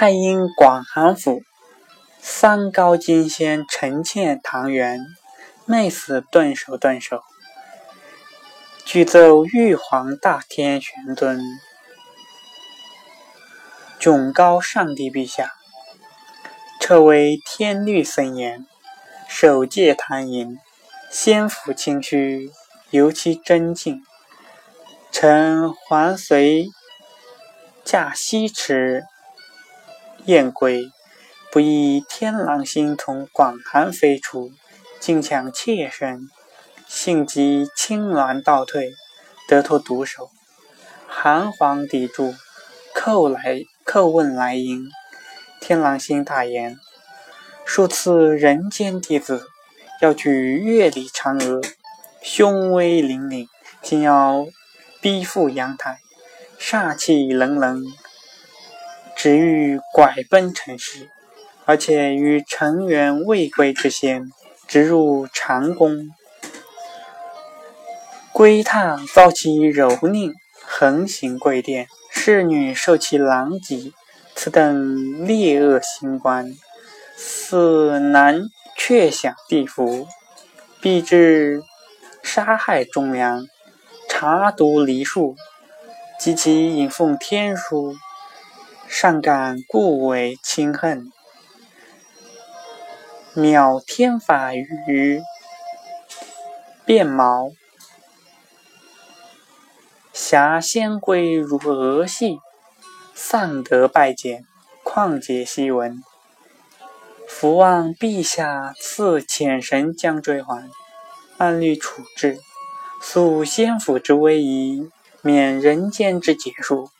太阴广寒府，三高金仙臣妾唐元，妹子顿首顿首。具奏玉皇大天玄尊，迥高上帝陛下，彻为天律森严，守戒坛营，仙府清虚，尤其真静。臣还随驾西池。燕归，不意天狼星从广寒飞出，竟抢妾身，性急青鸾倒退，得脱毒手。寒皇抵住，叩来叩问来因。天狼星大言：数次人间弟子，要取月里嫦娥，凶威凛凛，竟要逼赴阳台，煞气冷冷。只欲拐奔尘世，而且与尘缘未归之仙，直入长宫。归榻遭其蹂躏，横行贵殿，侍女受其狼藉。此等劣恶行官，似难却享地府，必至杀害忠良，查毒离庶，及其引奉天书。善感故为轻恨，渺天法于变毛，挟仙归如蛾戏，丧德拜见，况解西闻。伏望陛下赐遣神将追还，按律处置，肃仙府之威仪，免人间之劫数。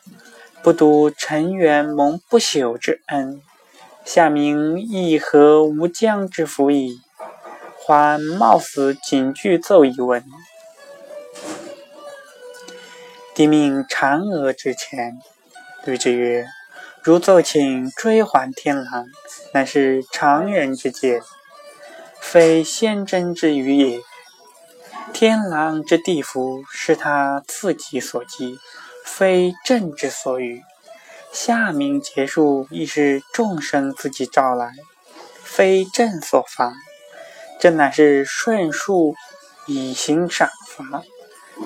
不独尘缘蒙不朽之恩，下民亦何无疆之福矣？还冒死谨具奏一文。帝命嫦娥之前，对之曰：“如奏请追还天狼，乃是常人之见，非仙真之语也。天狼之地福，是他自己所积。”非朕之所与，下民结束亦是众生自己招来，非朕所罚。这乃是顺数以行赏罚，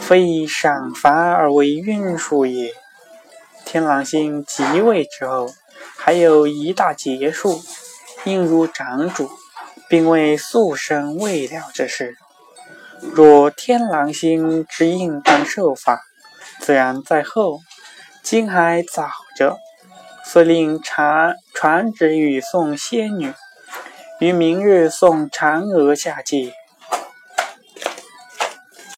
非以赏罚而为运数也。天狼星即位之后，还有一大劫数，应如长主，并为速生未了之事。若天狼星之应当受罚。自然在后，今还早着，遂令传传旨与送仙女，于明日送嫦娥下界。